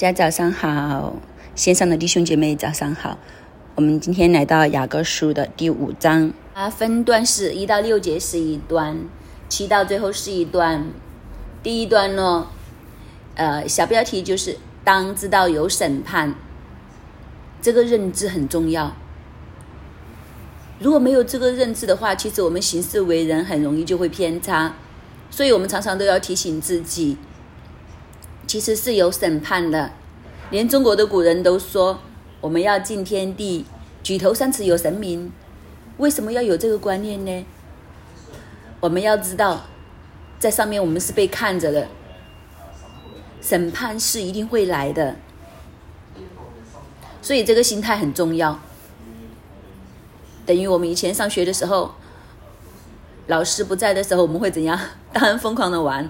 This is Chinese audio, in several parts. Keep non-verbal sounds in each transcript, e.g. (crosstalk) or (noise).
大家早上好，线上的弟兄姐妹早上好。我们今天来到雅各书的第五章，啊，分段是一到六节是一段，七到最后是一段。第一段呢，呃，小标题就是当知道有审判，这个认知很重要。如果没有这个认知的话，其实我们行事为人很容易就会偏差，所以我们常常都要提醒自己。其实是有审判的，连中国的古人都说我们要敬天地，举头三尺有神明。为什么要有这个观念呢？我们要知道，在上面我们是被看着的，审判是一定会来的，所以这个心态很重要。等于我们以前上学的时候，老师不在的时候，我们会怎样？(laughs) 当然疯狂的玩。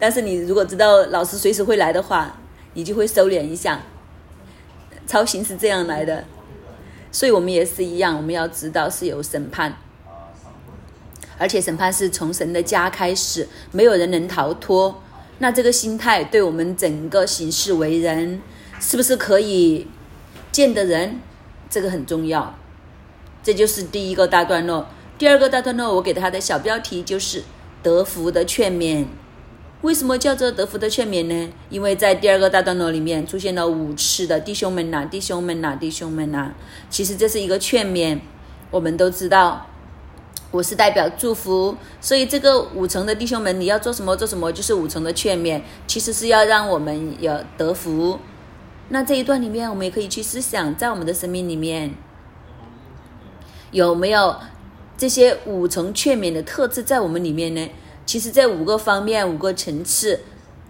但是你如果知道老师随时会来的话，你就会收敛一下。操心是这样来的，所以我们也是一样，我们要知道是有审判，而且审判是从神的家开始，没有人能逃脱。那这个心态对我们整个行事为人，是不是可以见的人？这个很重要。这就是第一个大段落。第二个大段落，我给他的小标题就是德福的劝勉。为什么叫做德福的劝勉呢？因为在第二个大段落里面出现了五次的弟兄们呐，弟兄们呐，弟兄们呐。其实这是一个劝勉。我们都知道，我是代表祝福，所以这个五层的弟兄们，你要做什么做什么，就是五层的劝勉。其实是要让我们有德福。那这一段里面，我们也可以去思想，在我们的生命里面有没有这些五层劝勉的特质在我们里面呢？其实这五个方面、五个层次，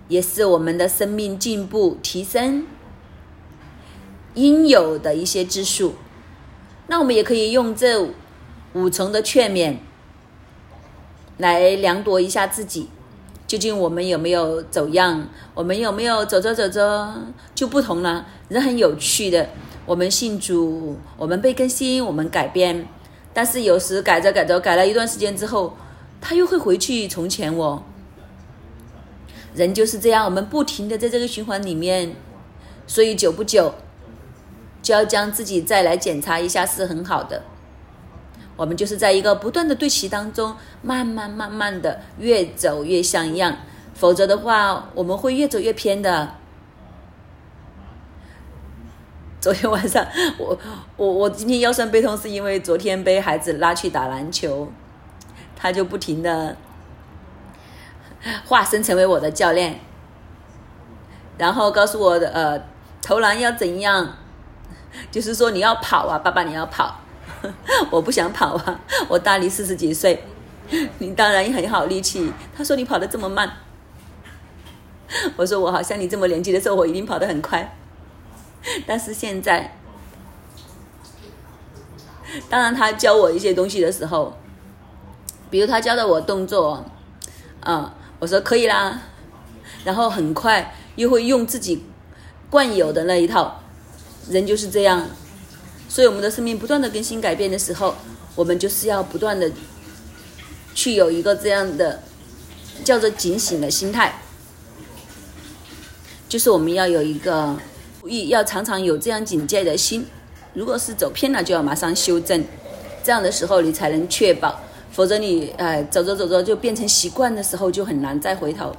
也是我们的生命进步、提升应有的一些之数。那我们也可以用这五层的劝勉来量度一下自己，究竟我们有没有走样？我们有没有走着走着就不同了？人很有趣的，我们信主，我们被更新，我们改变，但是有时改着改着，改了一段时间之后。他又会回去从前哦。人就是这样，我们不停的在这个循环里面，所以久不久就要将自己再来检查一下是很好的。我们就是在一个不断的对齐当中，慢慢慢慢的越走越像样，否则的话我们会越走越偏的。昨天晚上我我我今天腰酸背痛，是因为昨天被孩子拉去打篮球。他就不停的化身成为我的教练，然后告诉我的呃投篮要怎样，就是说你要跑啊，爸爸你要跑，(laughs) 我不想跑啊，我大你四十几岁，你当然也很好力气。他说你跑得这么慢，我说我好像你这么年纪的时候，我一定跑得很快，但是现在，当然他教我一些东西的时候。比如他教的我动作，啊，我说可以啦，然后很快又会用自己惯有的那一套，人就是这样，所以我们的生命不断的更新改变的时候，我们就是要不断的去有一个这样的叫做警醒的心态，就是我们要有一个注意，要常常有这样警戒的心，如果是走偏了，就要马上修正，这样的时候你才能确保。否则你哎走着走着就变成习惯的时候就很难再回头。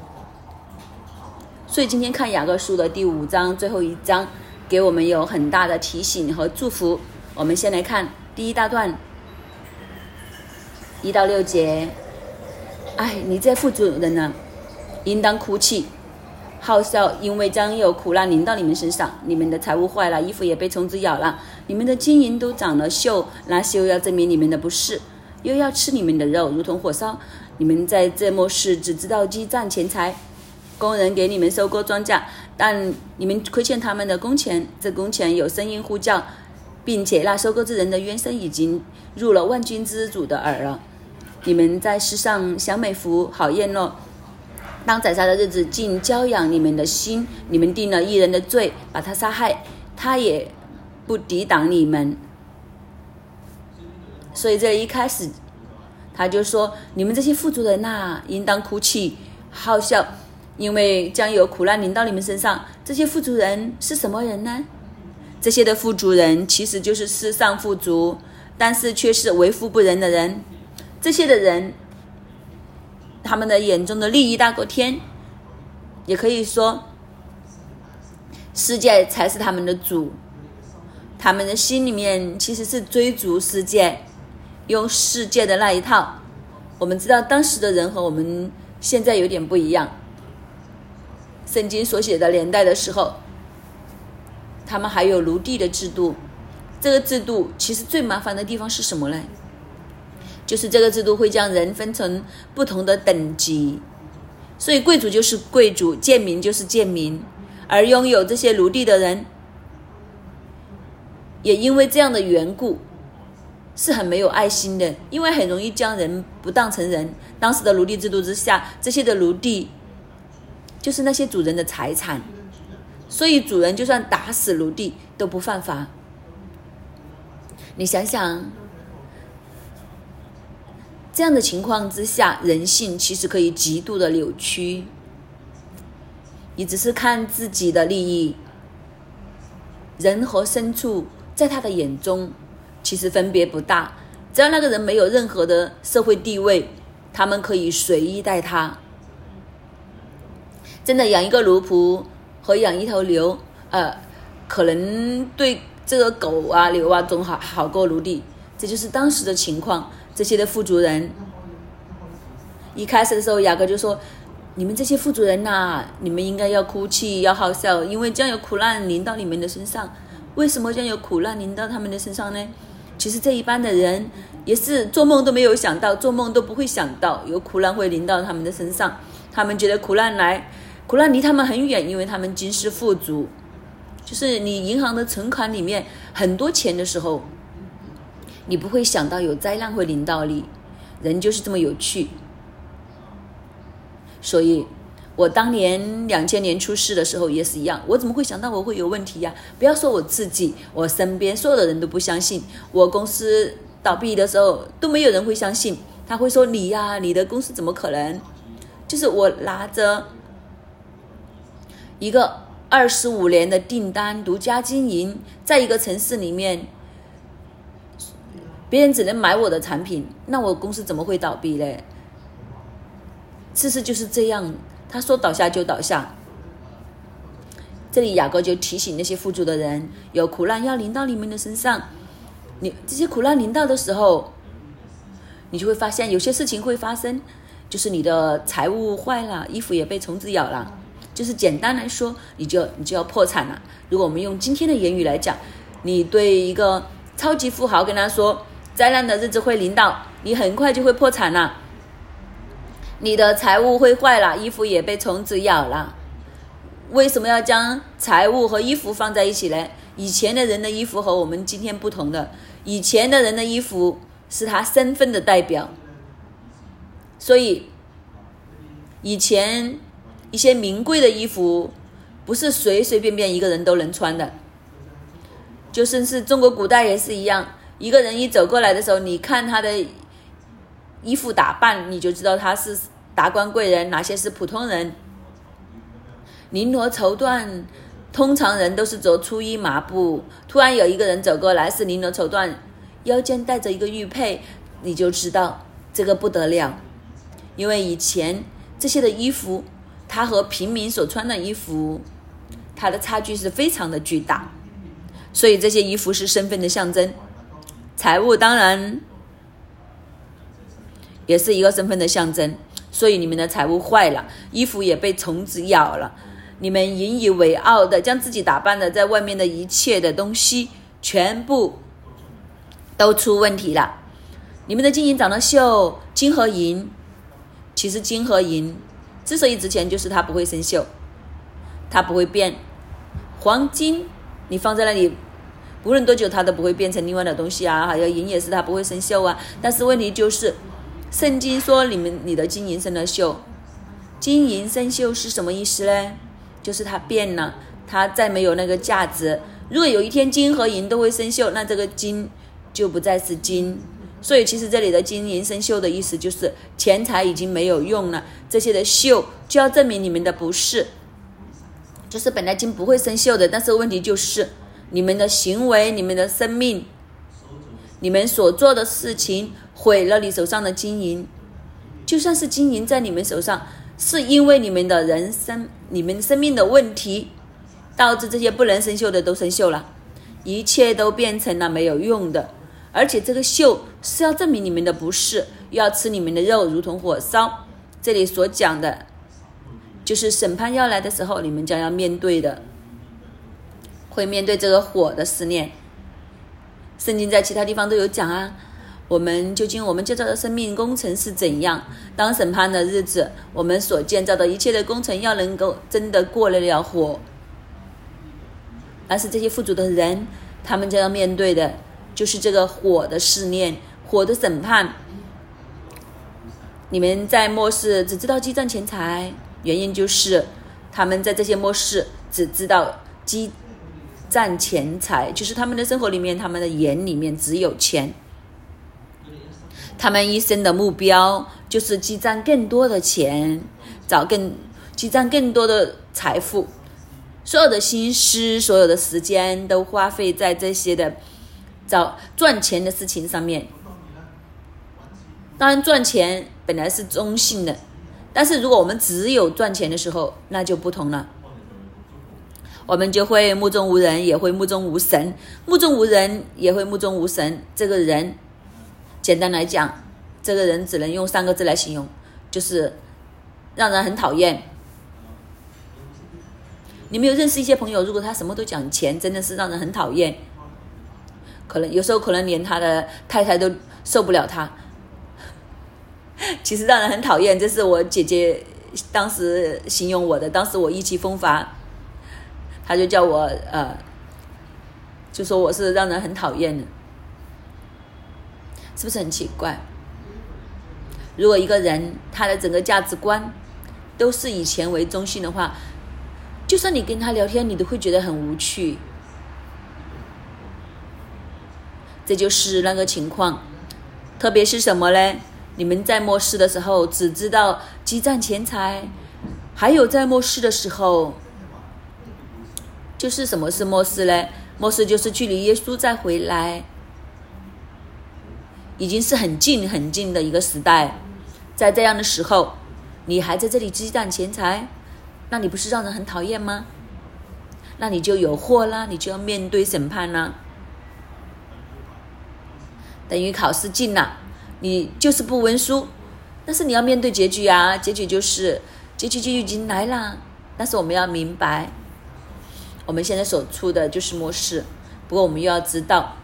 所以今天看雅各书的第五章最后一章，给我们有很大的提醒和祝福。我们先来看第一大段，一到六节。哎，你这富足人呢，应当哭泣、好笑，因为将有苦难临到你们身上。你们的财物坏了，衣服也被虫子咬了，你们的金银都长了锈，那锈要证明你们的不是。又要吃你们的肉，如同火烧。你们在这末世只知道积攒钱财，工人给你们收割庄稼，但你们亏欠他们的工钱。这工钱有声音呼叫，并且那收割之人的冤声已经入了万军之主的耳了。你们在世上享美福，好宴乐。当宰杀的日子，竟教养你们的心。你们定了一人的罪，把他杀害，他也不抵挡你们。所以这一开始，他就说：“你们这些富足人呐，应当哭泣、好笑，因为将有苦难临到你们身上。这些富足人是什么人呢？这些的富足人其实就是世上富足，但是却是为富不仁的人。这些的人，他们的眼中的利益大过天，也可以说，世界才是他们的主。他们的心里面其实是追逐世界，用世界的那一套。我们知道当时的人和我们现在有点不一样。圣经所写的年代的时候，他们还有奴隶的制度。这个制度其实最麻烦的地方是什么呢？就是这个制度会将人分成不同的等级，所以贵族就是贵族，贱民就是贱民，而拥有这些奴隶的人。也因为这样的缘故，是很没有爱心的，因为很容易将人不当成人。当时的奴隶制度之下，这些的奴隶就是那些主人的财产，所以主人就算打死奴隶都不犯法。你想想，这样的情况之下，人性其实可以极度的扭曲。你只是看自己的利益，人和牲畜。在他的眼中，其实分别不大。只要那个人没有任何的社会地位，他们可以随意待他。真的养一个奴仆和养一头牛，呃，可能对这个狗啊、牛啊总好好过奴隶。这就是当时的情况。这些的富足人，一开始的时候，雅各就说：“你们这些富足人呐，你们应该要哭泣，要好笑，因为将有苦难临到你们的身上。”为什么将有苦难临到他们的身上呢？其实这一般的人也是做梦都没有想到，做梦都不会想到有苦难会临到他们的身上。他们觉得苦难来，苦难离他们很远，因为他们今世富足。就是你银行的存款里面很多钱的时候，你不会想到有灾难会临到你。人就是这么有趣，所以。我当年两千年出事的时候也是一样，我怎么会想到我会有问题呀？不要说我自己，我身边所有的人都不相信。我公司倒闭的时候都没有人会相信，他会说你呀，你的公司怎么可能？就是我拿着一个二十五年的订单独家经营，在一个城市里面，别人只能买我的产品，那我公司怎么会倒闭嘞？事实就是这样。他说倒下就倒下。这里雅各就提醒那些富足的人，有苦难要临到你们的身上。你这些苦难临到的时候，你就会发现有些事情会发生，就是你的财物坏了，衣服也被虫子咬了。就是简单来说，你就你就要破产了。如果我们用今天的言语来讲，你对一个超级富豪跟他说，灾难的日子会临到，你很快就会破产了。你的财物会坏了，衣服也被虫子咬了。为什么要将财物和衣服放在一起呢？以前的人的衣服和我们今天不同的，以前的人的衣服是他身份的代表，所以以前一些名贵的衣服不是随随便便一个人都能穿的。就算是中国古代也是一样，一个人一走过来的时候，你看他的衣服打扮，你就知道他是。达官贵人，哪些是普通人？绫罗绸缎，通常人都是着粗衣麻布。突然有一个人走过来，是绫罗绸缎，腰间带着一个玉佩，你就知道这个不得了。因为以前这些的衣服，它和平民所穿的衣服，它的差距是非常的巨大。所以这些衣服是身份的象征，财物当然也是一个身份的象征。所以你们的财物坏了，衣服也被虫子咬了，你们引以为傲的将自己打扮的在外面的一切的东西全部都出问题了。你们的金银长得锈，金和银，其实金和银之所以值钱，就是它不会生锈，它不会变。黄金你放在那里，无论多久它都不会变成另外的东西啊。还有银也是，它不会生锈啊。但是问题就是。圣经说：“你们你的金银生了锈，金银生锈是什么意思呢？就是它变了，它再没有那个价值。如果有一天金和银都会生锈，那这个金就不再是金，所以其实这里的金银生锈的意思就是钱财已经没有用了，这些的锈就要证明你们的不是，就是本来金不会生锈的，但是问题就是你们的行为、你们的生命、你们所做的事情毁了你手上的金银，就算是金银在你们手上，是因为你们的人生、你们生命的问题，导致这些不能生锈的都生锈了，一切都变成了没有用的。而且这个锈是要证明你们的不是，要吃你们的肉，如同火烧。这里所讲的，就是审判要来的时候，你们将要面对的，会面对这个火的思念。圣经在其他地方都有讲啊。我们究竟我们建造的生命工程是怎样？当审判的日子，我们所建造的一切的工程要能够真的过得了火。但是这些富足的人，他们将要面对的。就是这个火的试炼，火的审判。你们在末世只知道积攒钱财，原因就是他们在这些末世只知道积占钱财，就是他们的生活里面，他们的眼里面只有钱。他们一生的目标就是积攒更多的钱，找更积攒更多的财富，所有的心思、所有的时间都花费在这些的。找赚钱的事情上面，当然赚钱本来是中性的，但是如果我们只有赚钱的时候，那就不同了。我们就会目中无人，也会目中无神；目中无人，也会目中无神。这个人，简单来讲，这个人只能用三个字来形容，就是让人很讨厌。你没有认识一些朋友，如果他什么都讲钱，真的是让人很讨厌。可能有时候可能连他的太太都受不了他，(laughs) 其实让人很讨厌。这是我姐姐当时形容我的，当时我意气风发，他就叫我呃，就说我是让人很讨厌的，是不是很奇怪？如果一个人他的整个价值观都是以钱为中心的话，就算你跟他聊天，你都会觉得很无趣。这就是那个情况，特别是什么呢？你们在末世的时候只知道积攒钱财，还有在末世的时候，就是什么是末世呢？末世就是距离耶稣再回来，已经是很近很近的一个时代。在这样的时候，你还在这里积攒钱财，那你不是让人很讨厌吗？那你就有祸啦，你就要面对审判啦。等于考试进了，你就是不温书，但是你要面对结局啊！结局就是结局就已经来了。但是我们要明白，我们现在所处的就是末世。不过我们又要知道，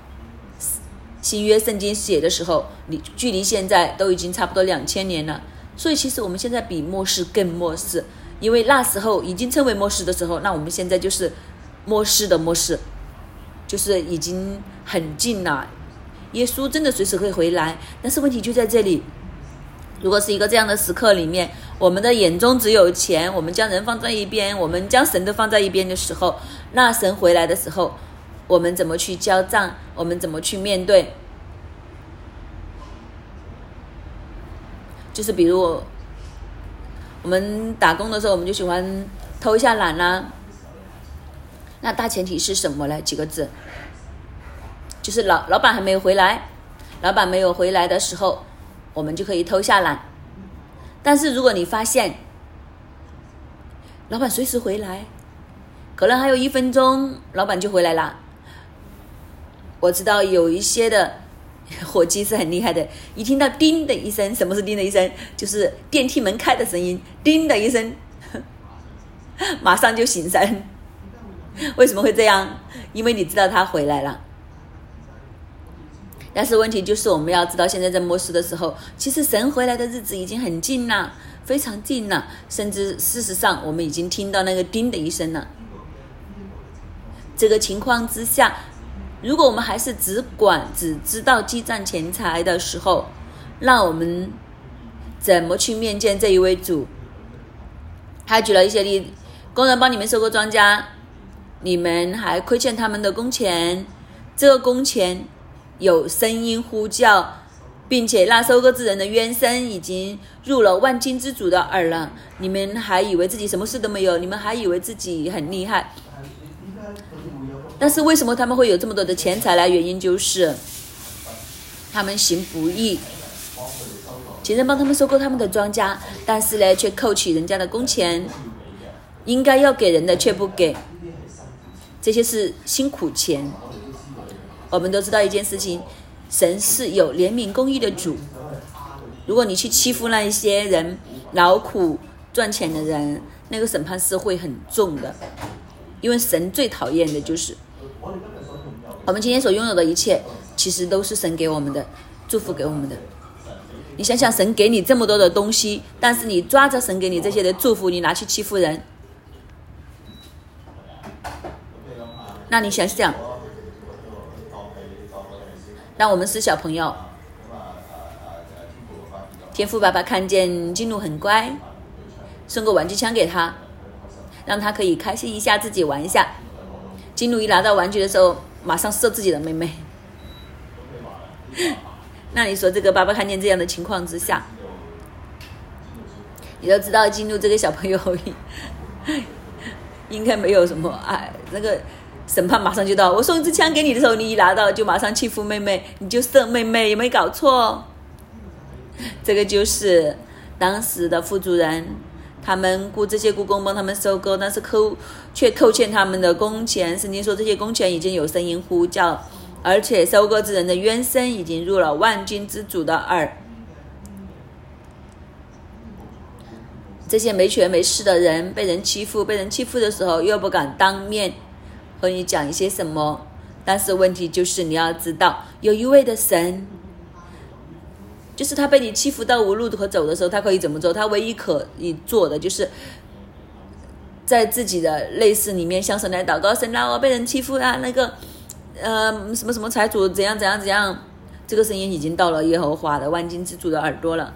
新约圣经写的时候，你距离现在都已经差不多两千年了。所以其实我们现在比末世更末世，因为那时候已经称为末世的时候，那我们现在就是末世的末世，就是已经很近了。耶稣真的随时会回来，但是问题就在这里。如果是一个这样的时刻里面，我们的眼中只有钱，我们将人放在一边，我们将神都放在一边的时候，那神回来的时候，我们怎么去交账？我们怎么去面对？就是比如我们打工的时候，我们就喜欢偷一下懒啦。那大前提是什么呢？几个字。就是老老板还没有回来，老板没有回来的时候，我们就可以偷下懒。但是如果你发现老板随时回来，可能还有一分钟，老板就回来了。我知道有一些的伙计是很厉害的，一听到叮的一声，什么是叮的一声？就是电梯门开的声音，叮的一声，(laughs) 马上就醒神。为什么会这样？因为你知道他回来了。但是问题就是，我们要知道，现在在末世的时候，其实神回来的日子已经很近了，非常近了。甚至事实上，我们已经听到那个叮的一声了。这个情况之下，如果我们还是只管只知道积攒钱财的时候，那我们怎么去面见这一位主？他举了一些例子：工人帮你们收割庄稼，你们还亏欠他们的工钱，这个工钱。有声音呼叫，并且那收割之人的冤声已经入了万金之主的耳了。你们还以为自己什么事都没有？你们还以为自己很厉害？但是为什么他们会有这么多的钱财呢？原因就是他们行不义。前人帮他们收购他们的庄稼，但是呢，却扣取人家的工钱，应该要给人的却不给，这些是辛苦钱。我们都知道一件事情，神是有怜悯公义的主。如果你去欺负那一些人劳苦赚钱的人，那个审判是会很重的，因为神最讨厌的就是我们今天所拥有的一切，其实都是神给我们的祝福，给我们的。你想想，神给你这么多的东西，但是你抓着神给你这些的祝福，你拿去欺负人，那你想想，当我们是小朋友，天赋爸爸看见金鹿很乖，送个玩具枪给他，让他可以开心一下，自己玩一下。金鹿一拿到玩具的时候，马上射自己的妹妹。(laughs) 那你说这个爸爸看见这样的情况之下，你都知道进入这个小朋友 (laughs) 应该没有什么爱，那个审判马上就到。我送一支枪给你的时候，你一拿到就马上欺负妹妹，你就射妹妹，有没有搞错？这个就是当时的副主人，他们雇这些雇工帮他们收割，但是扣却扣欠他们的工钱。圣经说这些工钱已经有声音呼叫。而且收割之人的冤声已经入了万军之主的耳。这些没权没势的人被人欺负，被人欺负的时候又不敢当面和你讲一些什么。但是问题就是你要知道，有一位的神，就是他被你欺负到无路可走的时候，他可以怎么做？他唯一可以做的就是在自己的内室里面向神来祷告：神啊，我被人欺负啊，那个。呃，什么什么财主怎样怎样怎样？这个声音已经到了耶和华的万金之主的耳朵了。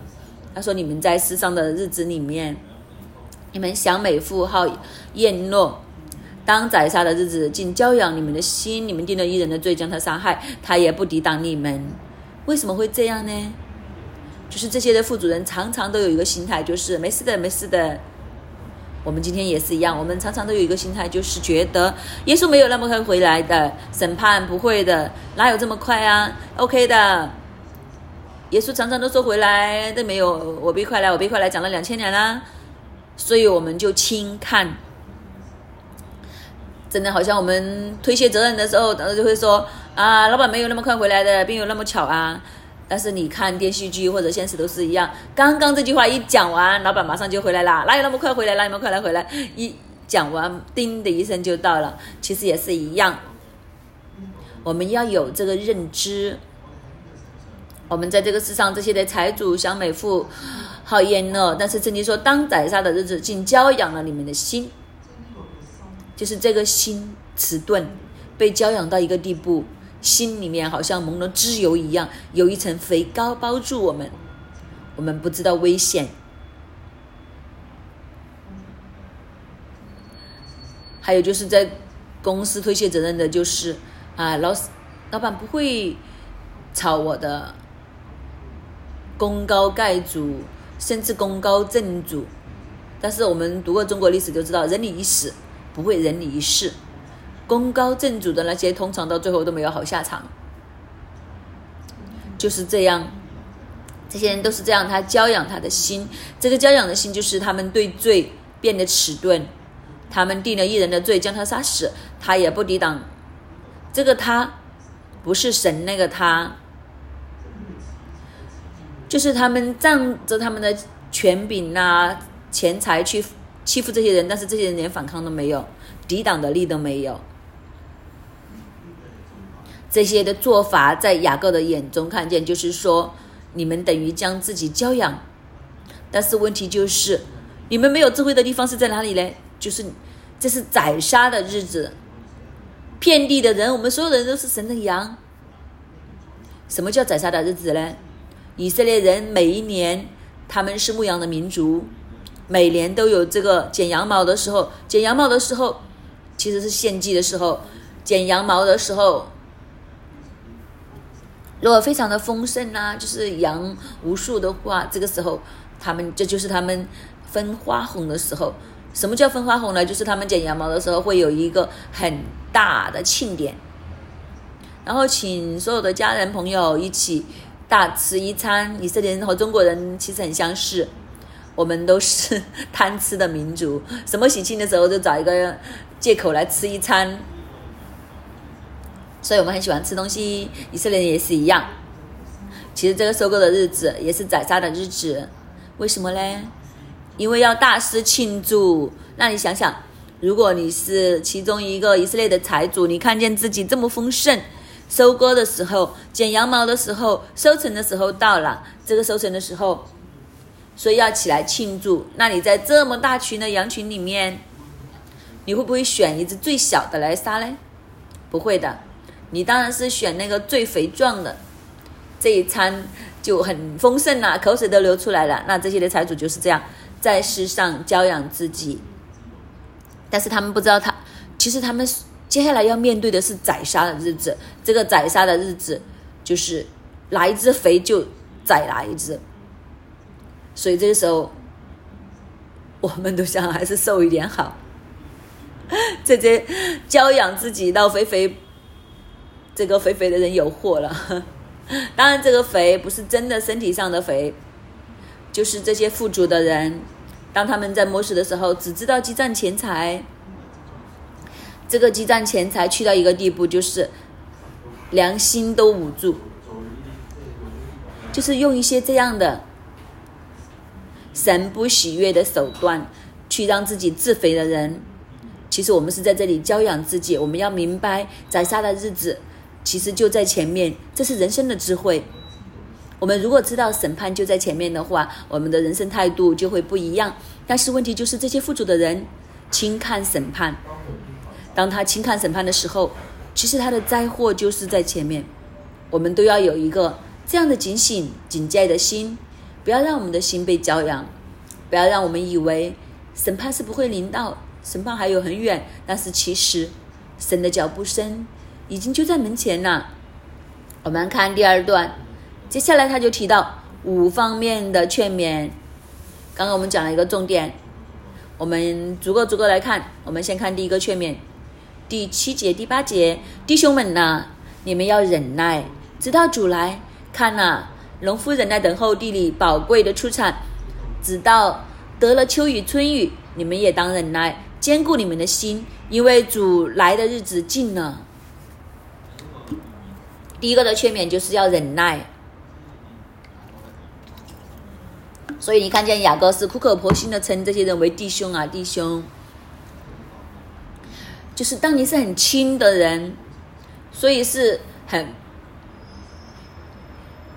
他说：“你们在世上的日子里面，你们享美富好宴乐，当宰杀的日子，竟教养你们的心。你们定了一人的罪，将他杀害，他也不抵挡你们。为什么会这样呢？就是这些的副主人常常都有一个心态，就是没事的，没事的。”我们今天也是一样，我们常常都有一个心态，就是觉得耶稣没有那么快回来的，审判不会的，哪有这么快啊？OK 的，耶稣常常都说回来都没有，我别快来，我别快来，讲了两千年啦，所以我们就轻看，真的好像我们推卸责任的时候，当时就会说啊，老板没有那么快回来的，并有那么巧啊。但是你看电视剧或者现实都是一样，刚刚这句话一讲完，老板马上就回来啦，哪有那么快回来？哪有那么快来回来？一讲完，叮的一声就到了。其实也是一样，我们要有这个认知。我们在这个世上，这些的财主享美富，好宴乐，但是曾经说，当宰杀的日子，竟教养了你们的心，就是这个心迟钝，被教养到一个地步。心里面好像蒙了脂油一样，有一层肥膏包住我们，我们不知道危险。还有就是在公司推卸责任的，就是啊，老老板不会炒我的，功高盖主，甚至功高震主。但是我们读过中国历史就知道，人你一死，不会人你一世。功高震主的那些，通常到最后都没有好下场。就是这样，这些人都是这样。他教养他的心，这个教养的心就是他们对罪变得迟钝。他们定了一人的罪，将他杀死，他也不抵挡。这个他不是神那个他，就是他们仗着他们的权柄啊、钱财去欺负这些人，但是这些人连反抗都没有，抵挡的力都没有。这些的做法，在雅各的眼中看见，就是说，你们等于将自己教养，但是问题就是，你们没有智慧的地方是在哪里呢？就是这是宰杀的日子，遍地的人，我们所有人都是神的羊。什么叫宰杀的日子呢？以色列人每一年，他们是牧羊的民族，每年都有这个剪羊毛的时候，剪羊毛的时候，其实是献祭的时候，剪羊毛的时候。如果非常的丰盛啊，就是羊无数的话，这个时候他们这就是他们分花红的时候。什么叫分花红呢？就是他们剪羊毛的时候会有一个很大的庆典，然后请所有的家人朋友一起大吃一餐。以色列人和中国人其实很相似，我们都是贪吃的民族，什么喜庆的时候就找一个借口来吃一餐。所以我们很喜欢吃东西，以色列人也是一样。其实这个收购的日子也是宰杀的日子，为什么呢？因为要大肆庆祝。那你想想，如果你是其中一个以色列的财主，你看见自己这么丰盛，收割的时候、剪羊毛的时候、收成的时候到了，这个收成的时候，所以要起来庆祝。那你在这么大群的羊群里面，你会不会选一只最小的来杀呢？不会的。你当然是选那个最肥壮的，这一餐就很丰盛了，口水都流出来了。那这些的财主就是这样，在世上教养自己，但是他们不知道，他其实他们接下来要面对的是宰杀的日子。这个宰杀的日子，就是哪一只肥就宰哪一只。所以这个时候，我们都想还是瘦一点好。(laughs) 这些教养自己到肥肥。这个肥肥的人有祸了，(laughs) 当然这个肥不是真的身体上的肥，就是这些富足的人，当他们在摸索的时候，只知道积攒钱财，这个积攒钱财去到一个地步，就是良心都捂住，就是用一些这样的神不喜悦的手段去让自己自肥的人，其实我们是在这里教养自己，我们要明白宰杀的日子。其实就在前面，这是人生的智慧。我们如果知道审判就在前面的话，我们的人生态度就会不一样。但是问题就是这些富足的人轻看审判，当他轻看审判的时候，其实他的灾祸就是在前面。我们都要有一个这样的警醒、警戒的心，不要让我们的心被骄阳，不要让我们以为审判是不会临到，审判还有很远。但是其实神的脚步声。已经就在门前了。我们看第二段，接下来他就提到五方面的劝勉。刚刚我们讲了一个重点，我们逐个逐个来看。我们先看第一个劝勉，第七节、第八节，弟兄们呐，你们要忍耐，直到主来。看呐，农夫忍耐等候地里宝贵的出产，直到得了秋雨春雨。你们也当忍耐，坚固你们的心，因为主来的日子近了。第一个的劝勉就是要忍耐，所以你看见雅各是苦口婆心的称这些人为弟兄啊，弟兄，就是当你是很亲的人，所以是很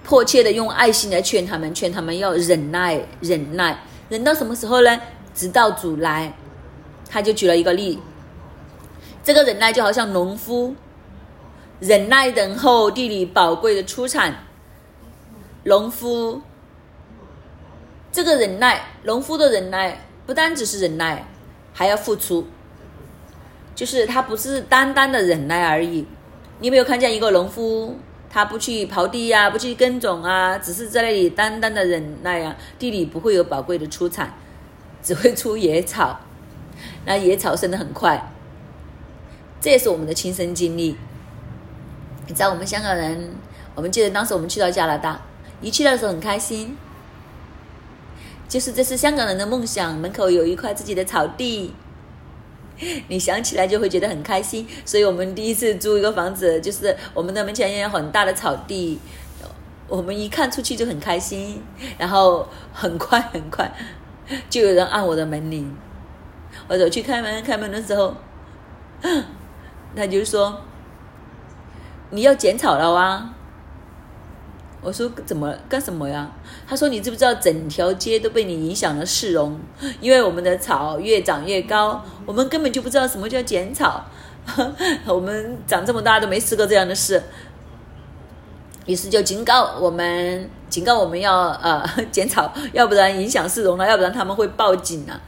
迫切的用爱心来劝他们，劝他们要忍耐，忍耐，忍到什么时候呢？直到主来。他就举了一个例，这个忍耐就好像农夫。忍耐等候地里宝贵的出产，农夫这个忍耐，农夫的忍耐不单只是忍耐，还要付出，就是他不是单单的忍耐而已。你没有看见一个农夫，他不去刨地呀，不去耕种啊，只是在那里单单的忍耐啊，地里不会有宝贵的出产，只会出野草，那野草生得很快，这也是我们的亲身经历。你知道我们香港人，我们记得当时我们去到加拿大，一去的时候很开心，就是这是香港人的梦想，门口有一块自己的草地，(laughs) 你想起来就会觉得很开心。所以我们第一次租一个房子，就是我们的门前有很大的草地，我们一看出去就很开心，然后很快很快就有人按我的门铃，我走去开门，开门的时候，他就说。你要剪草了哇！我说怎么干什么呀？他说你知不知道整条街都被你影响了市容？因为我们的草越长越高，我们根本就不知道什么叫剪草。(laughs) 我们长这么大都没试过这样的事，于是就警告我们，警告我们要呃剪草，要不然影响市容了，要不然他们会报警啊。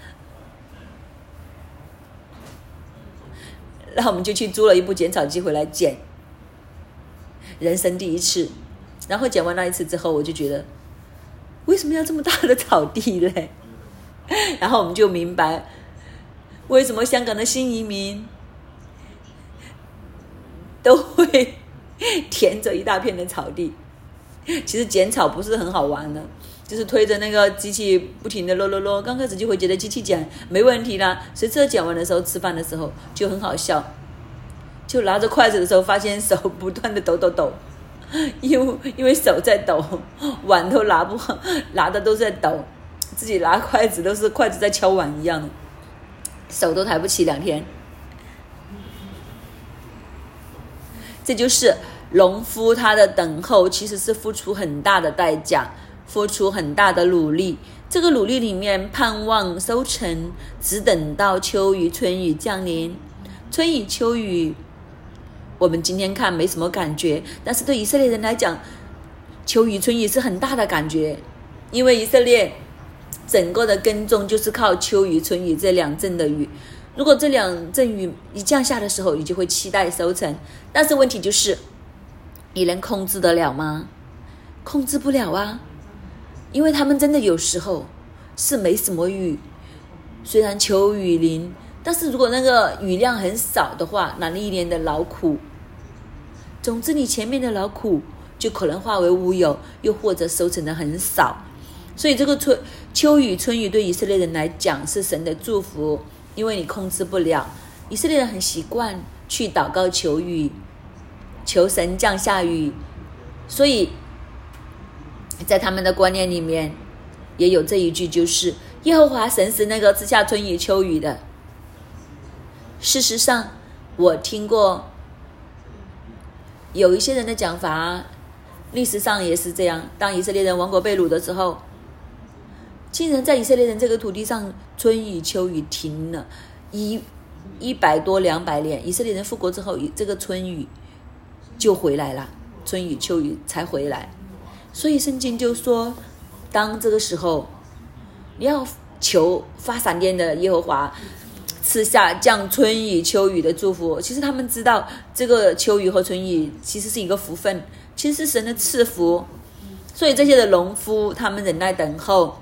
然后我们就去租了一部剪草机回来剪。人生第一次，然后剪完那一次之后，我就觉得为什么要这么大的草地嘞？(laughs) 然后我们就明白为什么香港的新移民都会 (laughs) 填着一大片的草地。其实剪草不是很好玩的，就是推着那个机器不停的啰啰啰。刚开始就会觉得机器剪没问题啦，谁知道剪完的时候吃饭的时候就很好笑，就拿着筷子的时候发现手不断的抖抖抖，(laughs) 因为因为手在抖，碗都拿不，拿的都在抖，自己拿筷子都是筷子在敲碗一样的，手都抬不起两天。这就是。农夫他的等候其实是付出很大的代价，付出很大的努力。这个努力里面盼望收成，只等到秋雨春雨降临。春雨秋雨，我们今天看没什么感觉，但是对以色列人来讲，秋雨春雨是很大的感觉，因为以色列整个的耕种就是靠秋雨春雨这两阵的雨。如果这两阵雨一降下的时候，你就会期待收成，但是问题就是。你能控制得了吗？控制不了啊，因为他们真的有时候是没什么雨，虽然求雨淋，但是如果那个雨量很少的话，那你一年的劳苦，总之你前面的劳苦就可能化为乌有，又或者收成的很少。所以这个春秋雨春雨对以色列人来讲是神的祝福，因为你控制不了。以色列人很习惯去祷告求雨。求神降下雨，所以在他们的观念里面也有这一句，就是耶和华神是那个赐下春雨秋雨的。事实上，我听过有一些人的讲法，历史上也是这样。当以色列人亡国被掳的时候，竟然在以色列人这个土地上春雨秋雨停了一一百多两百年。以色列人复国之后，这个春雨。就回来了，春雨秋雨才回来，所以圣经就说，当这个时候，你要求发闪电的耶和华赐下降春雨秋雨的祝福。其实他们知道，这个秋雨和春雨其实是一个福分，其实是神的赐福。所以这些的农夫，他们忍耐等候，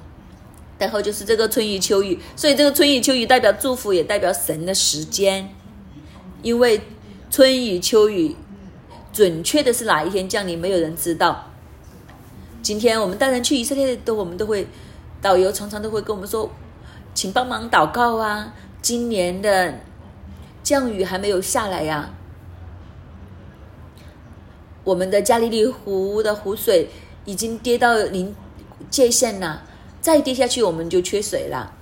等候就是这个春雨秋雨。所以这个春雨秋雨代表祝福，也代表神的时间，因为春雨秋雨。准确的是哪一天降临，没有人知道。今天我们带人去以色列的，我们都会导游常常都会跟我们说，请帮忙祷告啊！今年的降雨还没有下来呀，我们的加利利湖的湖水已经跌到临界限了，再跌下去我们就缺水了。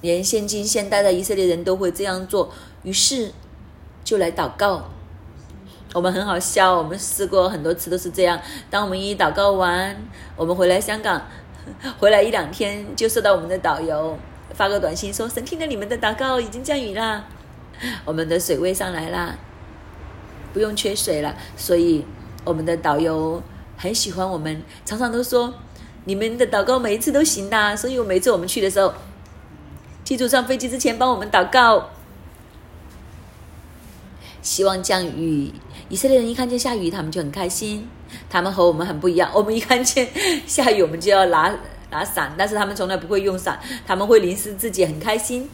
连现今现代的以色列人都会这样做，于是就来祷告。我们很好笑，我们试过很多次都是这样。当我们一祷告完，我们回来香港，回来一两天就收到我们的导游发个短信说：“神听了你们的祷告，已经降雨啦，(laughs) 我们的水位上来啦，不用缺水了。”所以我们的导游很喜欢我们，常常都说：“你们的祷告每一次都行的。”所以我每次我们去的时候，记住上飞机之前帮我们祷告。希望降雨。以色列人一看见下雨，他们就很开心。他们和我们很不一样。我们一看见下雨，我们就要拿打伞，但是他们从来不会用伞，他们会淋湿自己，很开心。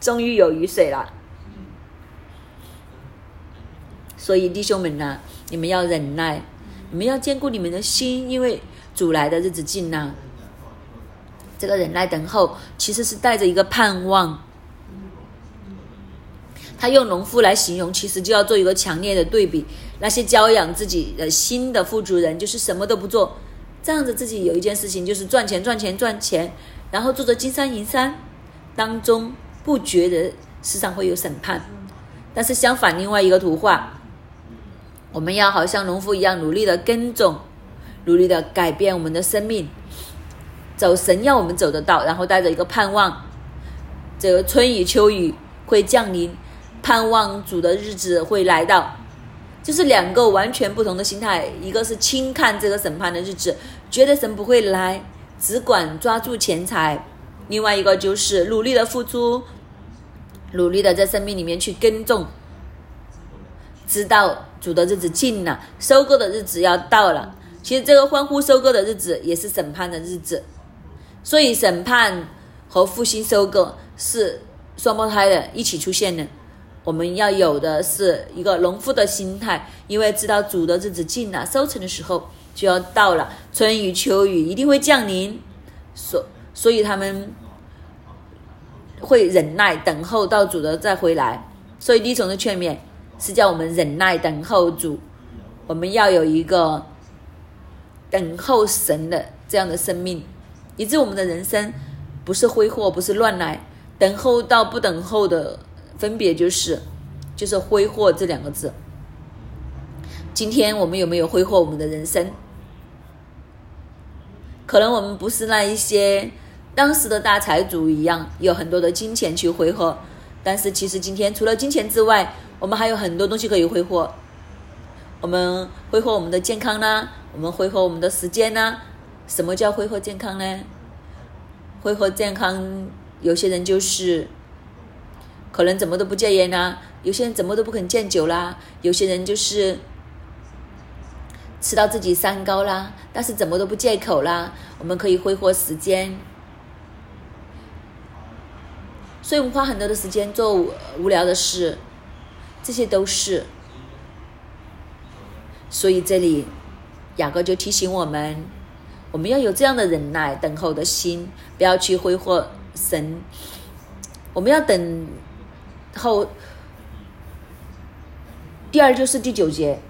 终于有雨水了。所以弟兄们呐，你们要忍耐，你们要兼顾你们的心，因为主来的日子近了。这个忍耐等候，其实是带着一个盼望。他用农夫来形容，其实就要做一个强烈的对比。那些教养自己的心的富足人，就是什么都不做，仗着自己有一件事情就是赚钱、赚钱、赚钱，然后做着金山银山，当中不觉得世上会有审判。但是相反，另外一个图画，我们要好像农夫一样努力的耕种，努力的改变我们的生命，走神要我们走得到，然后带着一个盼望，这个春雨秋雨会降临。盼望主的日子会来到，就是两个完全不同的心态。一个是轻看这个审判的日子，觉得神不会来，只管抓住钱财；另外一个就是努力的付出，努力的在生命里面去耕种，知道主的日子近了，收割的日子要到了，其实这个欢呼收割的日子也是审判的日子，所以审判和复兴收割是双胞胎的一起出现的。我们要有的是一个农夫的心态，因为知道主的日子近了，收成的时候就要到了，春雨秋雨一定会降临，所所以他们会忍耐等候到主的再回来。所以第一重的劝勉是叫我们忍耐等候主，我们要有一个等候神的这样的生命，以致我们的人生不是挥霍，不是乱来，等候到不等候的。分别就是，就是挥霍这两个字。今天我们有没有挥霍我们的人生？可能我们不是那一些当时的大财主一样，有很多的金钱去挥霍。但是其实今天除了金钱之外，我们还有很多东西可以挥霍。我们挥霍我们的健康呢？我们挥霍我们的时间呢？什么叫挥霍健康呢？挥霍健康，有些人就是。可能怎么都不戒烟啦，有些人怎么都不肯戒酒啦，有些人就是吃到自己三高啦，但是怎么都不戒口啦。我们可以挥霍时间，所以我们花很多的时间做无聊的事，这些都是。所以这里雅各就提醒我们，我们要有这样的忍耐、等候的心，不要去挥霍神，我们要等。候，第二就是第九节，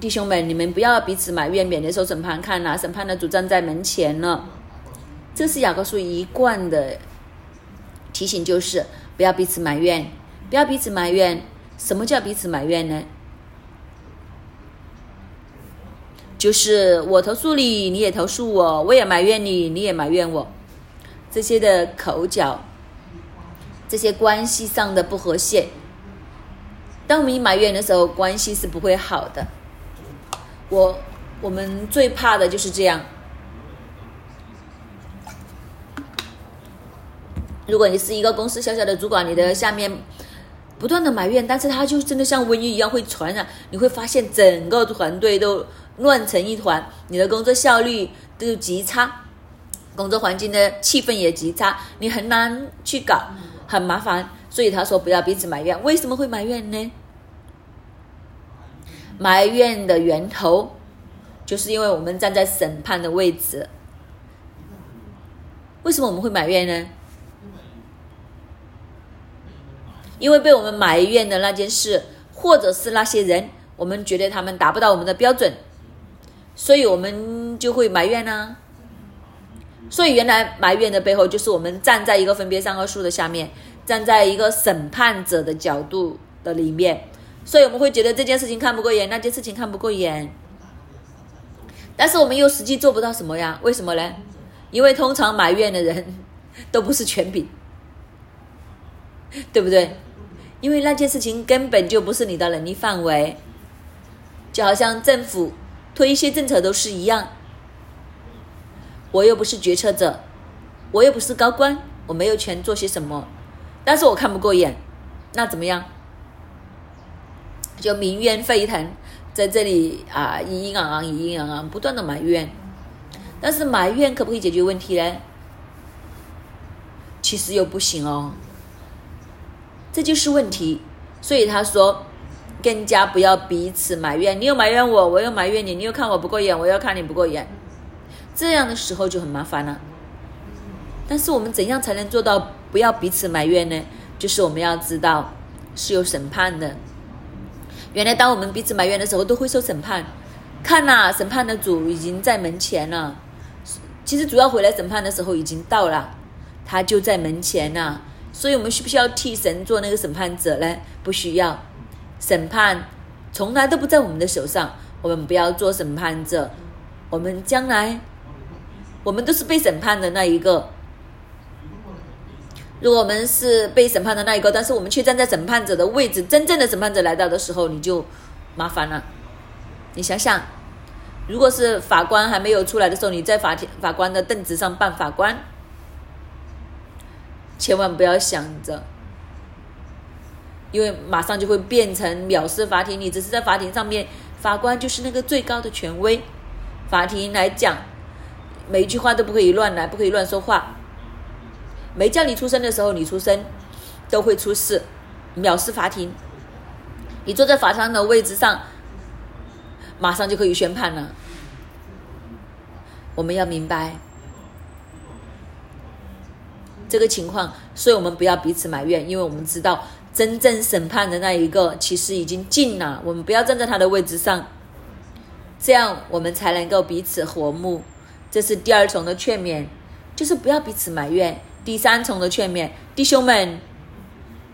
弟兄们，你们不要彼此埋怨，免得受审判。看呐，审判的主站在门前了。这是雅各书一贯的提醒，就是不要彼此埋怨，不要彼此埋怨。什么叫彼此埋怨呢？就是我投诉你，你也投诉我，我也埋怨你，你也埋怨我，这些的口角。这些关系上的不和谐，当我们一埋怨的时候，关系是不会好的。我我们最怕的就是这样。如果你是一个公司小小的主管，你的下面不断的埋怨，但是他就真的像瘟疫一样会传染，你会发现整个团队都乱成一团，你的工作效率都极差，工作环境的气氛也极差，你很难去搞。很麻烦，所以他说不要彼此埋怨。为什么会埋怨呢？埋怨的源头，就是因为我们站在审判的位置。为什么我们会埋怨呢？因为被我们埋怨的那件事，或者是那些人，我们觉得他们达不到我们的标准，所以我们就会埋怨呢。所以，原来埋怨的背后，就是我们站在一个分别三个数的下面，站在一个审判者的角度的里面，所以我们会觉得这件事情看不过眼，那件事情看不过眼，但是我们又实际做不到什么呀？为什么呢？因为通常埋怨的人都不是权柄，(laughs) 对不对？因为那件事情根本就不是你的能力范围，就好像政府推一些政策都是一样。我又不是决策者，我又不是高官，我没有权做些什么，但是我看不过眼，那怎么样？就民怨沸腾，在这里啊，咿咿昂昂，咿咿昂昂，不断的埋怨，但是埋怨可不可以解决问题呢？其实又不行哦，这就是问题。所以他说，更加不要彼此埋怨，你又埋怨我，我又埋怨你，你又看我不过眼，我又看你不过眼。这样的时候就很麻烦了。但是我们怎样才能做到不要彼此埋怨呢？就是我们要知道是有审判的。原来当我们彼此埋怨的时候，都会受审判。看呐，审判的主已经在门前了。其实主要回来审判的时候已经到了，他就在门前呐。所以我们需不需要替神做那个审判者呢？不需要。审判从来都不在我们的手上，我们不要做审判者。我们将来。我们都是被审判的那一个。如果我们是被审判的那一个，但是我们却站在审判者的位置，真正的审判者来到的时候，你就麻烦了。你想想，如果是法官还没有出来的时候，你在法庭法官的凳子上扮法官，千万不要想着，因为马上就会变成藐视法庭。你只是在法庭上面，法官就是那个最高的权威。法庭来讲，每一句话都不可以乱来，不可以乱说话。没叫你出声的时候，你出声都会出事，藐视法庭。你坐在法官的位置上，马上就可以宣判了。我们要明白这个情况，所以我们不要彼此埋怨，因为我们知道真正审判的那一个其实已经近了。我们不要站在他的位置上。这样我们才能够彼此和睦，这是第二重的劝勉，就是不要彼此埋怨。第三重的劝勉，弟兄们，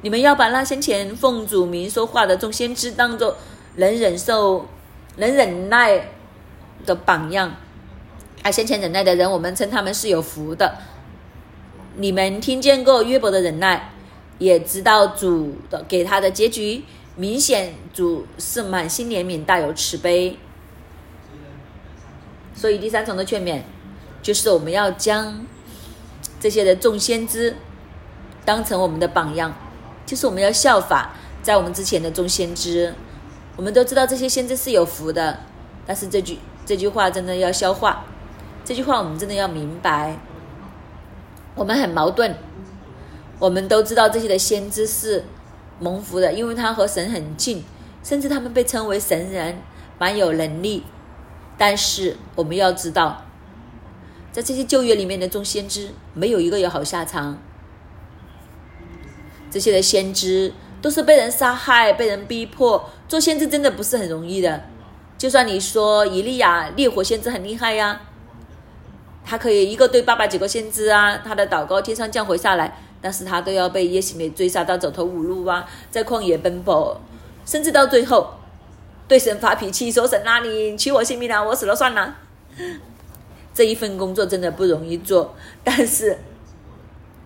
你们要把那先前奉主名说话的众先知当做能忍受、能忍耐的榜样。啊，先前忍耐的人，我们称他们是有福的。你们听见过约伯的忍耐，也知道主的给他的结局，明显主是满心怜悯、大有慈悲。所以第三重的劝勉，就是我们要将这些的众先知当成我们的榜样，就是我们要效法在我们之前的众先知。我们都知道这些先知是有福的，但是这句这句话真的要消化，这句话我们真的要明白。我们很矛盾，我们都知道这些的先知是蒙福的，因为他和神很近，甚至他们被称为神人，蛮有能力。但是我们要知道，在这些旧约里面的众先知，没有一个有好下场。这些的先知都是被人杀害、被人逼迫。做先知真的不是很容易的。就算你说以利亚烈火先知很厉害呀，他可以一个对八百几个先知啊，他的祷告天上降回下来，但是他都要被耶洗美追杀到走投无路啊，在旷野奔波，甚至到最后。对神发脾气，说神啊，你取我性命啊，我死了算了。这一份工作真的不容易做，但是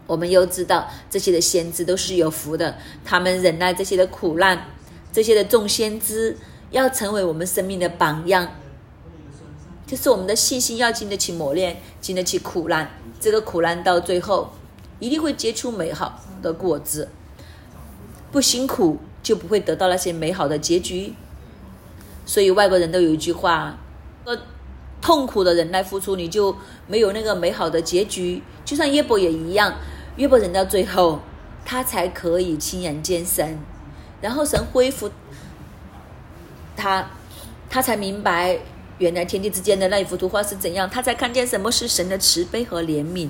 我们又知道这些的先知都是有福的，他们忍耐这些的苦难，这些的众先知要成为我们生命的榜样，就是我们的信心要经得起磨练，经得起苦难。这个苦难到最后一定会结出美好的果子，不辛苦就不会得到那些美好的结局。所以外国人都有一句话：，说痛苦的人来付出，你就没有那个美好的结局。就像约伯也一样，约伯人到最后，他才可以亲眼见神，然后神恢复他，他才明白原来天地之间的那一幅图画是怎样，他才看见什么是神的慈悲和怜悯。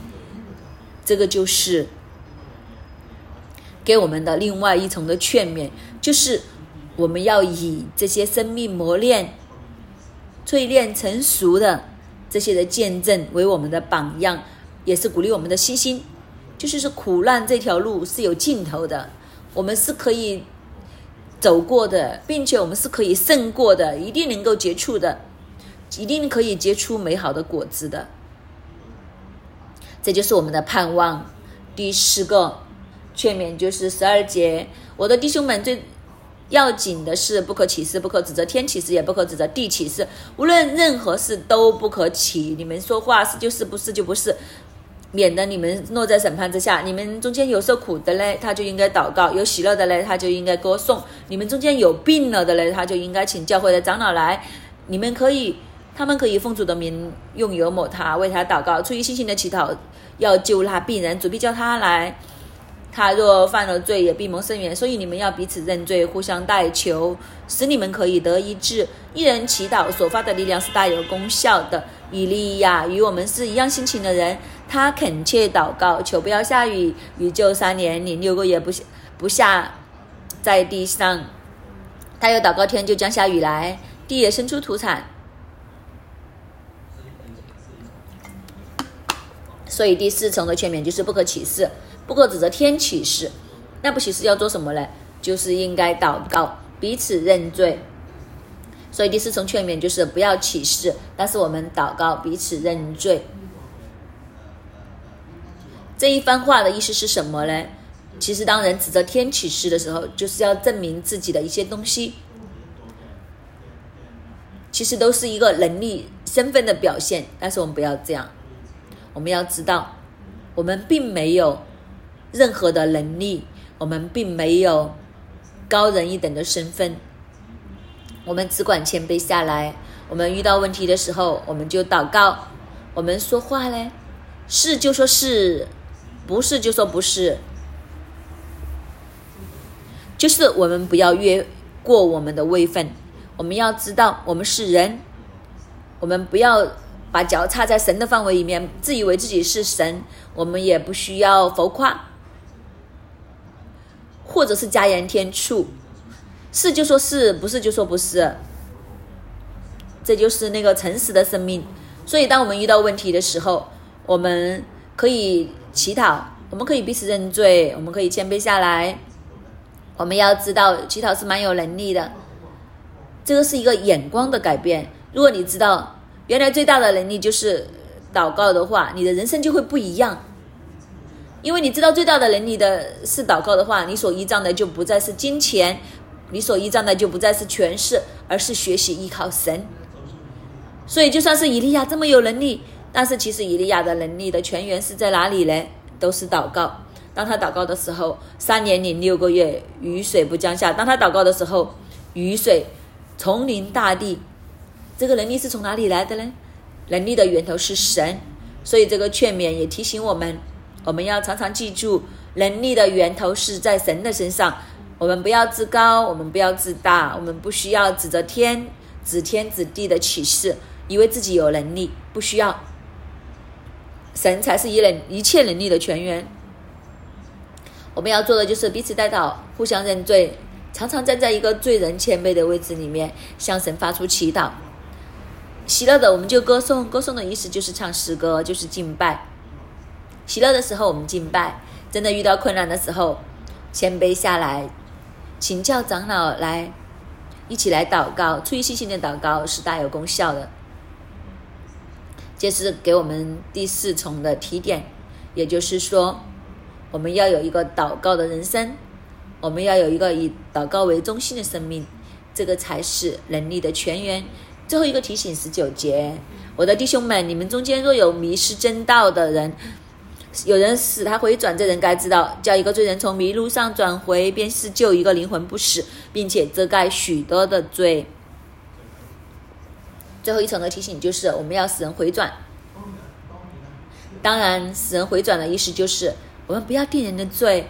这个就是给我们的另外一重的劝勉，就是。我们要以这些生命磨练、淬炼成熟的这些的见证为我们的榜样，也是鼓励我们的信心。就是说，苦难这条路是有尽头的，我们是可以走过的，并且我们是可以胜过的，一定能够结出的，一定可以结出美好的果子的。这就是我们的盼望。第十个劝勉就是十二节，我的弟兄们最。要紧的是，不可起誓，不可指责天起誓，也不可指责地起誓。无论任何事都不可起。你们说话是就是，不是就不是，免得你们落在审判之下。你们中间有受苦的嘞，他就应该祷告；有喜乐的嘞，他就应该歌颂。你们中间有病了的嘞，他就应该请教会的长老来。你们可以，他们可以奉主的名用油抹他，为他祷告，出于信心的祈祷，要救那病人，主必叫他来。他若犯了罪，也必蒙圣元。所以你们要彼此认罪，互相代求，使你们可以得医治。一人祈祷所发的力量是大有功效的。以利亚与我们是一样心情的人，他恳切祷告，求不要下雨。雨就三年零六个月不下不下在地上。他有祷告，天就降下雨来，地也生出土产。所以第四层的劝勉就是不可起誓。不可指责天启示，那不起示要做什么呢？就是应该祷告，彼此认罪。所以第四层劝勉就是不要起誓，但是我们祷告，彼此认罪。这一番话的意思是什么呢？其实当人指责天启示的时候，就是要证明自己的一些东西，其实都是一个能力、身份的表现。但是我们不要这样，我们要知道，我们并没有。任何的能力，我们并没有高人一等的身份，我们只管谦卑下来，我们遇到问题的时候，我们就祷告。我们说话嘞，是就说是，不是就说不是。就是我们不要越过我们的位分，我们要知道我们是人，我们不要把脚插在神的范围里面，自以为自己是神。我们也不需要浮夸，或者是加盐添醋，是就说是不是就说不是。这就是那个诚实的生命。所以，当我们遇到问题的时候，我们可以祈祷，我们可以彼此认罪，我们可以谦卑下来。我们要知道，祈祷是蛮有能力的。这个是一个眼光的改变。如果你知道，原来最大的能力就是祷告的话，你的人生就会不一样。因为你知道最大的能力的是祷告的话，你所依仗的就不再是金钱，你所依仗的就不再是权势，而是学习依靠神。所以，就算是以利亚这么有能力，但是其实以利亚的能力的泉源是在哪里呢？都是祷告。当他祷告的时候，三年零六个月雨水不降下；当他祷告的时候，雨水丛林大地。这个能力是从哪里来的呢？能力的源头是神。所以这个劝勉也提醒我们，我们要常常记住，能力的源头是在神的身上。我们不要自高，我们不要自大，我们不需要指着天指天指地的启示。以为自己有能力，不需要神才是一能一切能力的泉源。我们要做的就是彼此带祷，互相认罪，常常站在一个罪人谦卑的位置里面，向神发出祈祷。喜乐的我们就歌颂，歌颂的意思就是唱诗歌，就是敬拜。喜乐的时候我们敬拜，真的遇到困难的时候，谦卑下来，请教长老来一起来祷告，出于信心的祷告是大有功效的。这是给我们第四重的提点，也就是说，我们要有一个祷告的人生，我们要有一个以祷告为中心的生命，这个才是能力的泉源。最后一个提醒，十九节，我的弟兄们，你们中间若有迷失真道的人，有人使他回转，这人该知道，叫一个罪人从迷路上转回，便是救一个灵魂不死，并且遮盖许多的罪。最后一层的提醒就是，我们要使人回转。当然，使人回转的意思就是，我们不要定人的罪。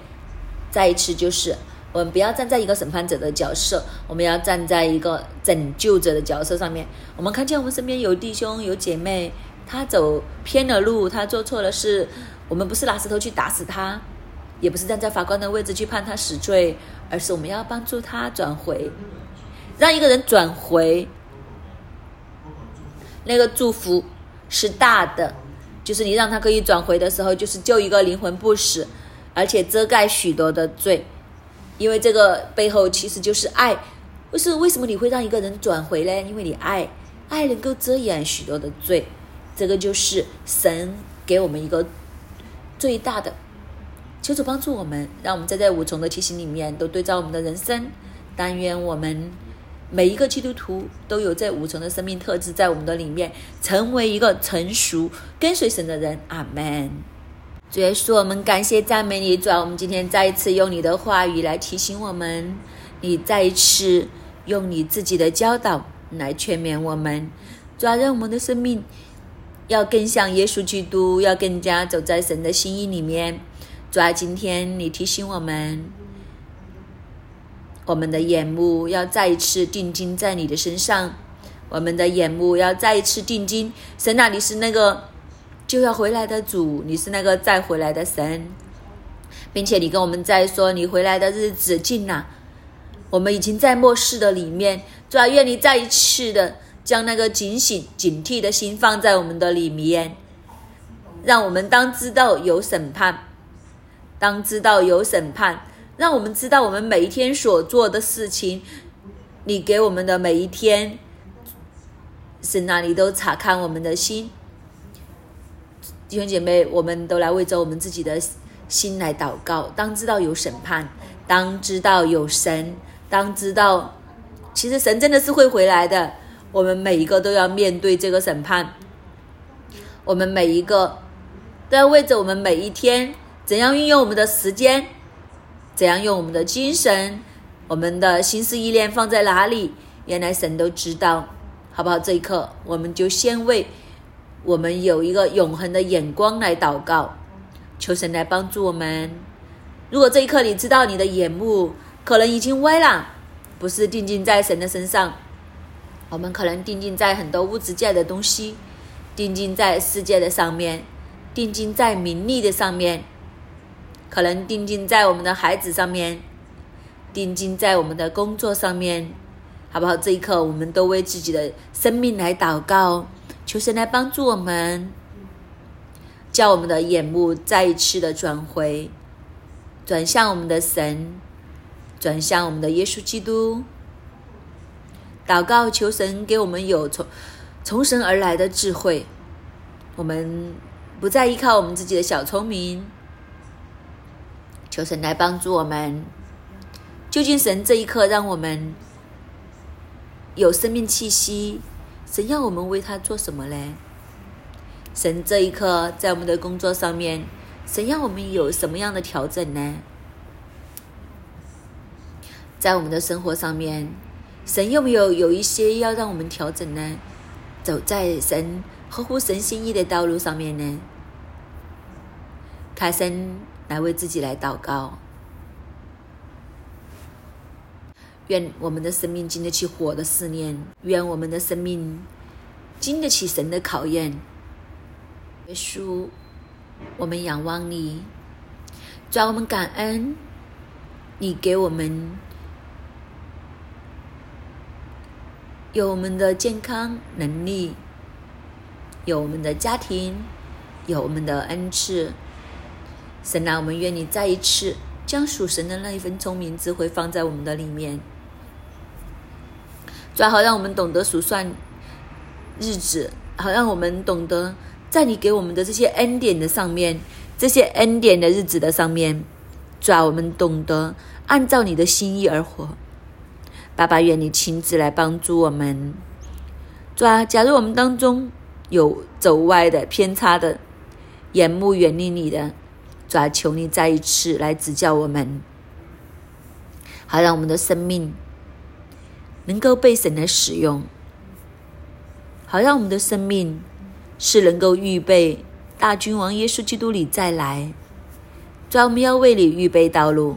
再一次就是，我们不要站在一个审判者的角色，我们要站在一个拯救者的角色上面。我们看见我们身边有弟兄有姐妹，他走偏了路，他做错了事，我们不是拿石头去打死他，也不是站在法官的位置去判他死罪，而是我们要帮助他转回，让一个人转回。那个祝福是大的，就是你让他可以转回的时候，就是救一个灵魂不死，而且遮盖许多的罪，因为这个背后其实就是爱。为是为什么你会让一个人转回呢？因为你爱，爱能够遮掩许多的罪，这个就是神给我们一个最大的。求主帮助我们，让我们在这五重的提醒里面都对照我们的人生。但愿我们。每一个基督徒都有这五重的生命特质在我们的里面，成为一个成熟跟随神的人。阿门。主耶稣，我们感谢赞美你，主啊，我们今天再一次用你的话语来提醒我们，你再一次用你自己的教导来劝勉我们，主啊，让我们的生命要更像耶稣基督，要更加走在神的心意里面。主啊，今天你提醒我们。我们的眼目要再一次定睛在你的身上，我们的眼目要再一次定睛。神啊，你是那个就要回来的主，你是那个再回来的神，并且你跟我们在说，你回来的日子近了。我们已经在末世的里面，主啊，愿你再一次的将那个警醒、警惕的心放在我们的里面，让我们当知道有审判，当知道有审判。让我们知道我们每一天所做的事情，你给我们的每一天，神哪里都查看我们的心。弟兄姐妹，我们都来为着我们自己的心来祷告。当知道有审判，当知道有神，当知道其实神真的是会回来的。我们每一个都要面对这个审判。我们每一个都要为着我们每一天怎样运用我们的时间。怎样用我们的精神、我们的心思意念放在哪里？原来神都知道。好不好？这一刻，我们就先为我们有一个永恒的眼光来祷告，求神来帮助我们。如果这一刻你知道你的眼目可能已经歪了，不是定睛在神的身上，我们可能定睛在很多物质界的东西，定睛在世界的上面，定睛在名利的上面，可能定睛在我们的孩子上面，定睛在我们的工作上面。好不好？这一刻，我们都为自己的生命来祷告，求神来帮助我们，叫我们的眼目再一次的转回，转向我们的神，转向我们的耶稣基督。祷告，求神给我们有从从神而来的智慧，我们不再依靠我们自己的小聪明，求神来帮助我们。究竟神这一刻让我们。有生命气息，神要我们为他做什么呢？神这一刻在我们的工作上面，神要我们有什么样的调整呢？在我们的生活上面，神有没有有一些要让我们调整呢？走在神合乎神心意的道路上面呢？开声来为自己来祷告。愿我们的生命经得起火的试炼，愿我们的生命经得起神的考验。耶稣，我们仰望你，主我们感恩你给我们有我们的健康能力，有我们的家庭，有我们的恩赐。神啊，我们愿你再一次将属神的那一份聪明智慧放在我们的里面。最好让我们懂得数算日子，好让我们懂得在你给我们的这些恩典的上面，这些恩典的日子的上面，主要我们懂得按照你的心意而活。爸爸，愿你亲自来帮助我们。主啊，假如我们当中有走歪的、偏差的、眼目远离你的，主啊，求你再一次来指教我们，好让我们的生命。能够被神来使用，好让我们的生命是能够预备大君王耶稣基督里再来。主要我们要为你预备道路，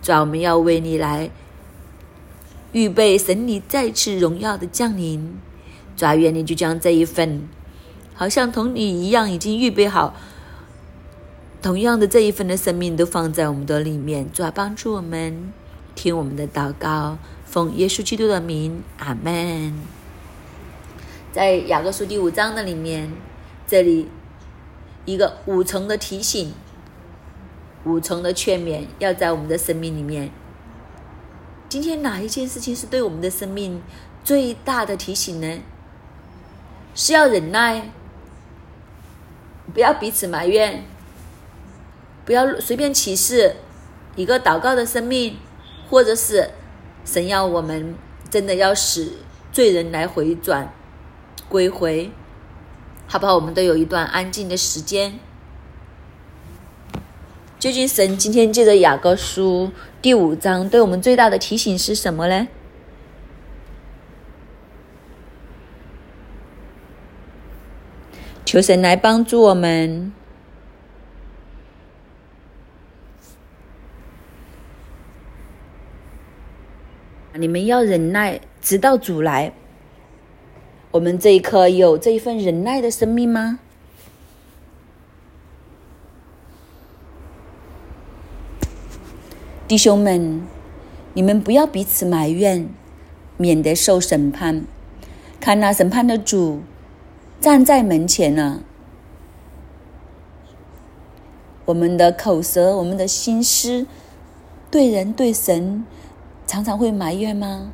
主要我们要为你来预备神你再次荣耀的降临。主要愿你就将这一份，好像同你一样已经预备好，同样的这一份的生命都放在我们的里面。主要帮助我们听我们的祷告。奉耶稣基督的名，阿门。在雅各书第五章的里面，这里一个五重的提醒，五重的劝勉，要在我们的生命里面。今天哪一件事情是对我们的生命最大的提醒呢？是要忍耐，不要彼此埋怨，不要随便歧视一个祷告的生命，或者是。神要我们真的要使罪人来回转归回，好不好？我们都有一段安静的时间。究竟神今天借着雅各书第五章对我们最大的提醒是什么呢？求神来帮助我们。你们要忍耐，直到主来。我们这一刻有这一份忍耐的生命吗？弟兄们，你们不要彼此埋怨，免得受审判。看那审判的主站在门前呢。我们的口舌，我们的心思，对人对神。常常会埋怨吗？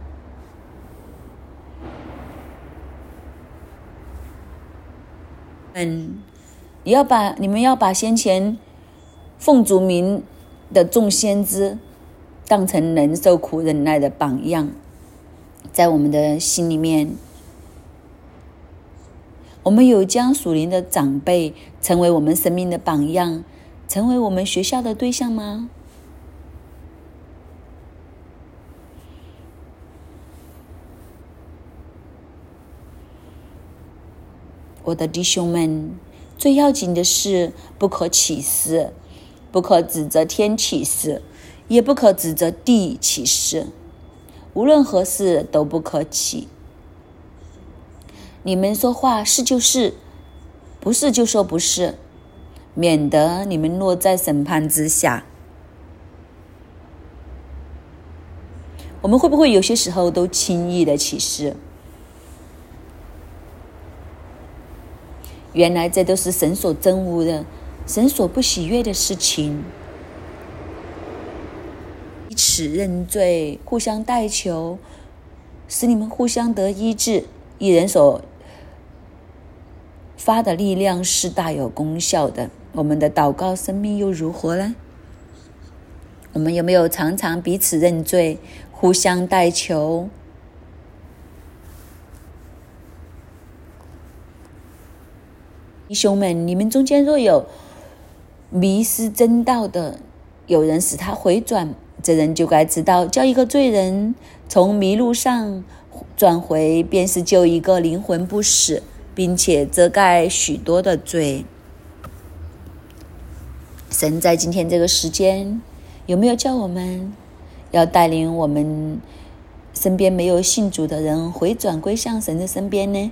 嗯，你要把你们要把先前奉主名的众先知当成能受苦忍耐的榜样，在我们的心里面，我们有将属灵的长辈成为我们生命的榜样，成为我们学校的对象吗？我的弟兄们，最要紧的是不可起誓，不可指责天起誓，也不可指责地起誓，无论何事都不可起。你们说话是就是，不是就说不是，免得你们落在审判之下。我们会不会有些时候都轻易的起誓？原来这都是神所憎恶的、神所不喜悦的事情。彼此认罪，互相代求，使你们互相得医治。一人所发的力量是大有功效的。我们的祷告生命又如何呢？我们有没有常常彼此认罪？互相代求，弟兄们，你们中间若有迷失真道的，有人使他回转，这人就该知道，叫一个罪人从迷路上转回，便是救一个灵魂不死，并且遮盖许多的罪。神在今天这个时间，有没有叫我们？要带领我们身边没有信主的人回转归向神的身边呢？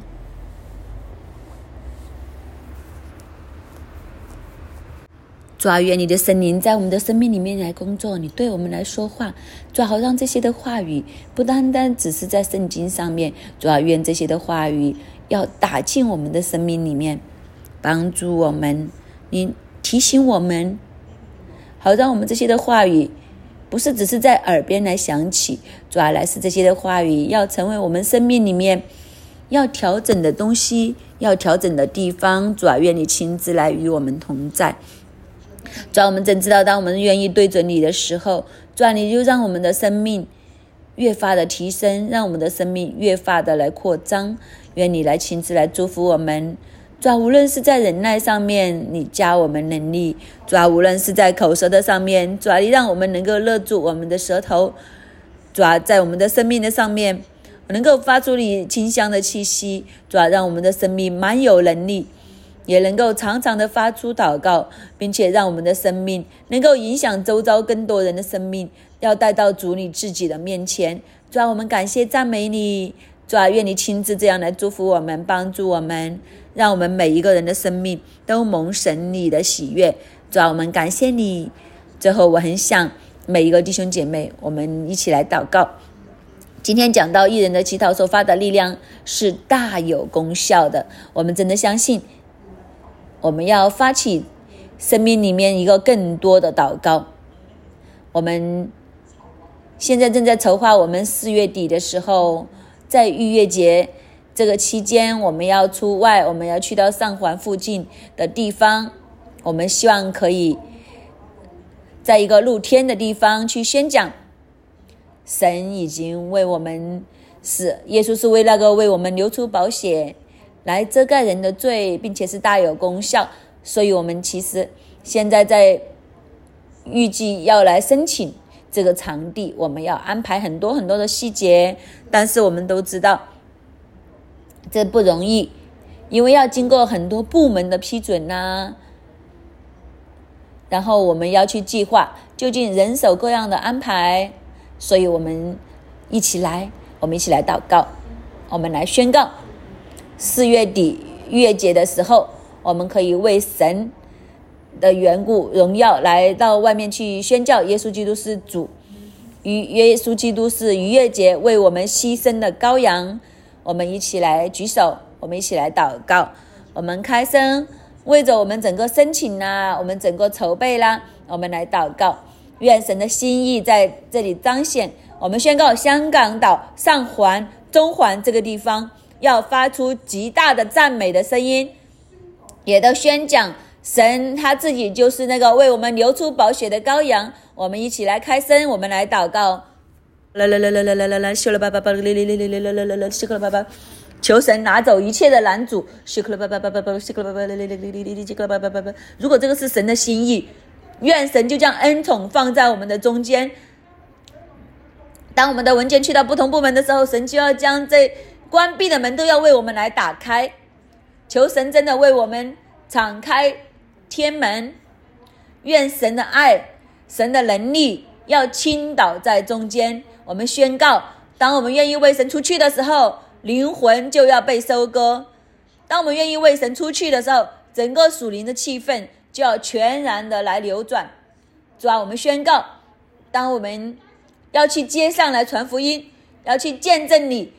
抓愿你的神灵在我们的生命里面来工作，你对我们来说话，抓好让这些的话语不单单只是在圣经上面，抓愿这些的话语要打进我们的生命里面，帮助我们，你提醒我们，好让我们这些的话语。不是只是在耳边来响起，主要来是这些的话语要成为我们生命里面要调整的东西，要调整的地方。主要愿你亲自来与我们同在。主要我们真知道，当我们愿意对准你的时候，主要你就让我们的生命越发的提升，让我们的生命越发的来扩张。愿你来亲自来祝福我们。主要无论是在忍耐上面，你加我们能力；主要无论是在口舌的上面，主要你让我们能够勒住我们的舌头；主要在我们的生命的上面，能够发出你清香的气息；主要让我们的生命满有能力，也能够常常的发出祷告，并且让我们的生命能够影响周遭更多人的生命，要带到主你自己的面前。主要我们感谢赞美你。主啊，愿你亲自这样来祝福我们，帮助我们，让我们每一个人的生命都蒙神你的喜悦。主啊，我们感谢你。最后，我很想每一个弟兄姐妹，我们一起来祷告。今天讲到艺人的祈祷所发的力量是大有功效的，我们真的相信，我们要发起生命里面一个更多的祷告。我们现在正在筹划，我们四月底的时候。在逾越节这个期间，我们要出外，我们要去到上环附近的地方。我们希望可以在一个露天的地方去宣讲。神已经为我们是耶稣是为那个为我们流出宝血来遮盖人的罪，并且是大有功效。所以，我们其实现在在预计要来申请。这个场地我们要安排很多很多的细节，但是我们都知道这不容易，因为要经过很多部门的批准呐。然后我们要去计划究竟人手各样的安排，所以我们一起来，我们一起来祷告，我们来宣告四月底月节的时候，我们可以为神。的缘故，荣耀来到外面去宣教，耶稣基督是主，与耶稣基督是逾越节为我们牺牲的羔羊。我们一起来举手，我们一起来祷告，我们开声，为着我们整个申请啦，我们整个筹备啦，我们来祷告，愿神的心意在这里彰显。我们宣告，香港岛上环、中环这个地方要发出极大的赞美的声音，也都宣讲。神他自己就是那个为我们流出宝血的羔羊，我们一起来开声，我们来祷告。来来来来来来来来，修了吧吧吧，来来来来来来来来来，修了吧吧，求神拿走一切的拦阻，修了吧吧吧吧吧，修了吧吧，来来来来来来，修了吧吧吧吧。如果这个是神的心意，愿神就将恩宠放在我们的中间。当我们的文件去到不同部门的时候，神就要将这关闭的门都要为我们来打开。求神真的为我们敞开天门，愿神的爱、神的能力要倾倒在中间。我们宣告：当我们愿意为神出去的时候，灵魂就要被收割；当我们愿意为神出去的时候，整个属灵的气氛就要全然的来流转。主啊，我们宣告：当我们要去街上来传福音，要去见证你，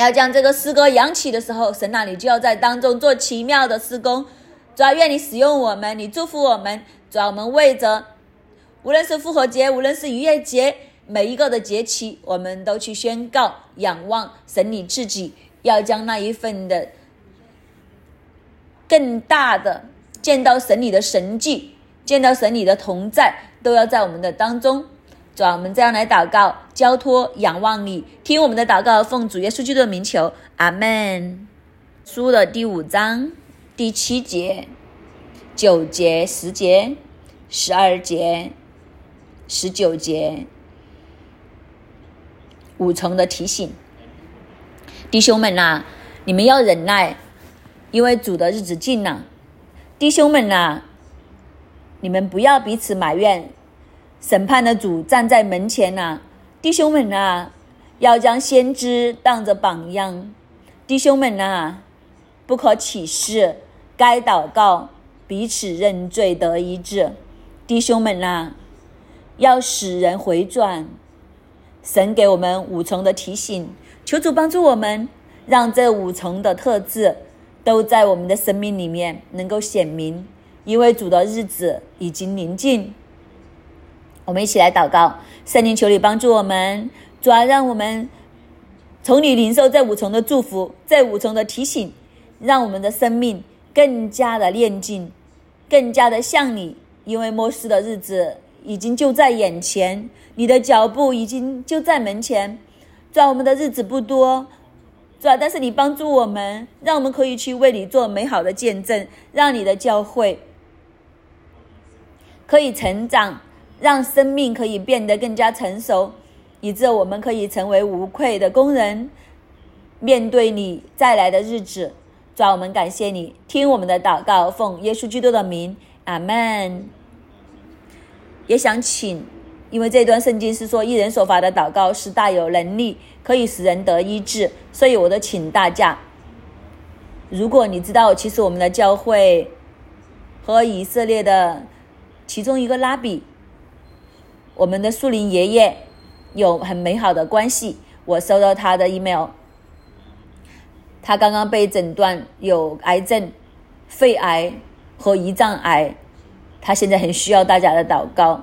要将这个诗歌扬起的时候，神啊，你就要在当中做奇妙的施工。主啊，愿你使用我们，你祝福我们。主啊，我们为着无论是复活节，无论是逾越节，每一个的节期，我们都去宣告、仰望神你自己，要将那一份的更大的见到神你的神迹，见到神你的同在，都要在我们的当中。我们这样来祷告，交托、仰望你，听我们的祷告，奉主耶稣基督的名求，阿门。书的第五章第七节、九节、十节、十二节、十九节，五重的提醒，弟兄们呐，你们要忍耐，因为主的日子近了。弟兄们呐，你们不要彼此埋怨。审判的主站在门前呐，弟兄们呐，要将先知当着榜样。弟兄们呐，不可起誓，该祷告，彼此认罪得医治。弟兄们呐，要使人回转。神给我们五重的提醒，求主帮助我们，让这五重的特质都在我们的生命里面能够显明，因为主的日子已经临近。我们一起来祷告，圣灵求你帮助我们，主啊，让我们从你领受这五重的祝福，这五重的提醒，让我们的生命更加的炼净，更加的像你。因为末世的日子已经就在眼前，你的脚步已经就在门前。主啊，我们的日子不多，主啊，但是你帮助我们，让我们可以去为你做美好的见证，让你的教会可以成长。让生命可以变得更加成熟，以致我们可以成为无愧的工人，面对你再来的日子。主啊，我们感谢你，听我们的祷告，奉耶稣基督的名，阿门。也想请，因为这段圣经是说，一人所发的祷告是大有能力，可以使人得医治，所以我都请大家，如果你知道，其实我们的教会和以色列的其中一个拉比。我们的树林爷爷有很美好的关系。我收到他的 email，他刚刚被诊断有癌症、肺癌和胰脏癌，他现在很需要大家的祷告，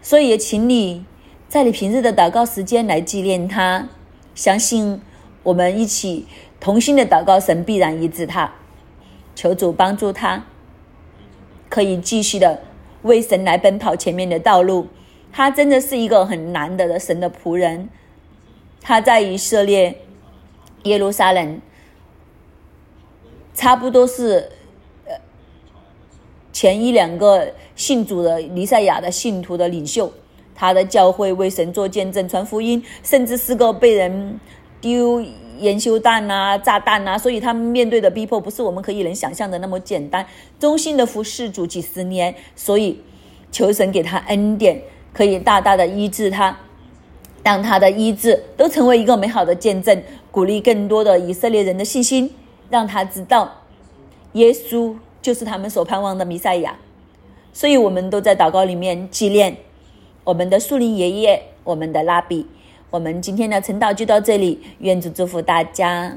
所以也请你在你平日的祷告时间来纪念他。相信我们一起同心的祷告，神必然医治他。求主帮助他，可以继续的为神来奔跑前面的道路。他真的是一个很难得的神的仆人。他在以色列耶路撒冷，差不多是呃前一两个信主的尼赛亚的信徒的领袖。他的教会为神做见证、传福音，甚至是个被人丢研修弹啊、炸弹啊。所以他们面对的逼迫不是我们可以能想象的那么简单。忠心的服侍主几十年，所以求神给他恩典。可以大大的医治他，让他的医治都成为一个美好的见证，鼓励更多的以色列人的信心，让他知道耶稣就是他们所盼望的弥赛亚。所以，我们都在祷告里面纪念我们的树林爷爷，我们的拉比。我们今天的晨祷就到这里，愿主祝福大家。